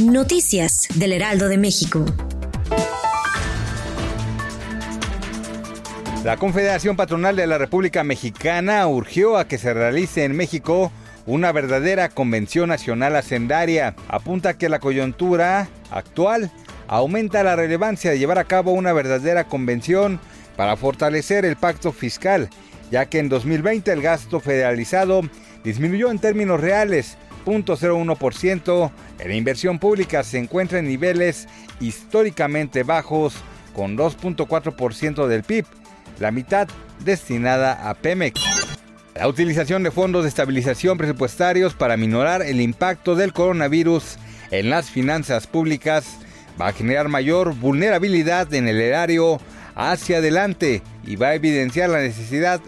Noticias del Heraldo de México. La Confederación Patronal de la República Mexicana urgió a que se realice en México una verdadera convención nacional hacendaria. Apunta que la coyuntura actual aumenta la relevancia de llevar a cabo una verdadera convención para fortalecer el pacto fiscal, ya que en 2020 el gasto federalizado disminuyó en términos reales 0.01%, la inversión pública se encuentra en niveles históricamente bajos con 2.4% del PIB, la mitad destinada a Pemex. La utilización de fondos de estabilización presupuestarios para minorar el impacto del coronavirus en las finanzas públicas va a generar mayor vulnerabilidad en el erario hacia adelante y va a evidenciar la necesidad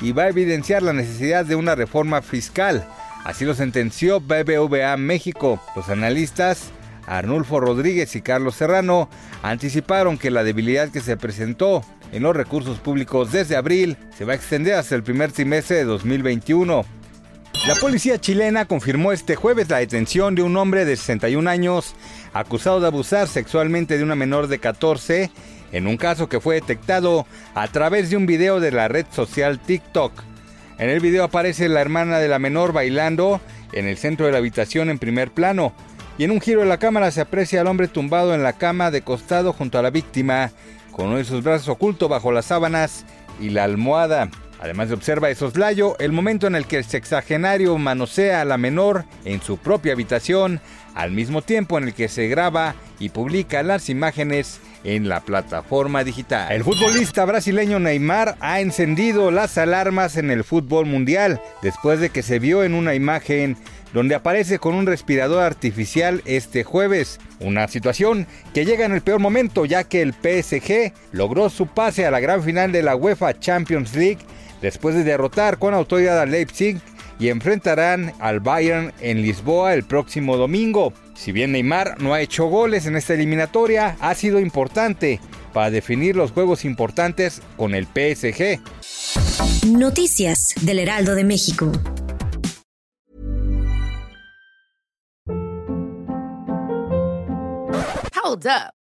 y va a evidenciar la necesidad de una reforma fiscal. Así lo sentenció BBVA México. Los analistas Arnulfo Rodríguez y Carlos Serrano anticiparon que la debilidad que se presentó en los recursos públicos desde abril se va a extender hasta el primer trimestre de 2021. La policía chilena confirmó este jueves la detención de un hombre de 61 años acusado de abusar sexualmente de una menor de 14 en un caso que fue detectado a través de un video de la red social TikTok. En el video aparece la hermana de la menor bailando en el centro de la habitación en primer plano y en un giro de la cámara se aprecia al hombre tumbado en la cama de costado junto a la víctima con uno de sus brazos oculto bajo las sábanas y la almohada. Además se observa de soslayo el momento en el que el sexagenario manosea a la menor en su propia habitación, al mismo tiempo en el que se graba y publica las imágenes en la plataforma digital. El futbolista brasileño Neymar ha encendido las alarmas en el fútbol mundial después de que se vio en una imagen donde aparece con un respirador artificial este jueves. Una situación que llega en el peor momento ya que el PSG logró su pase a la gran final de la UEFA Champions League después de derrotar con autoridad a Leipzig y enfrentarán al Bayern en Lisboa el próximo domingo. Si bien Neymar no ha hecho goles en esta eliminatoria, ha sido importante para definir los juegos importantes con el PSG. Noticias del Heraldo de México. Hold up.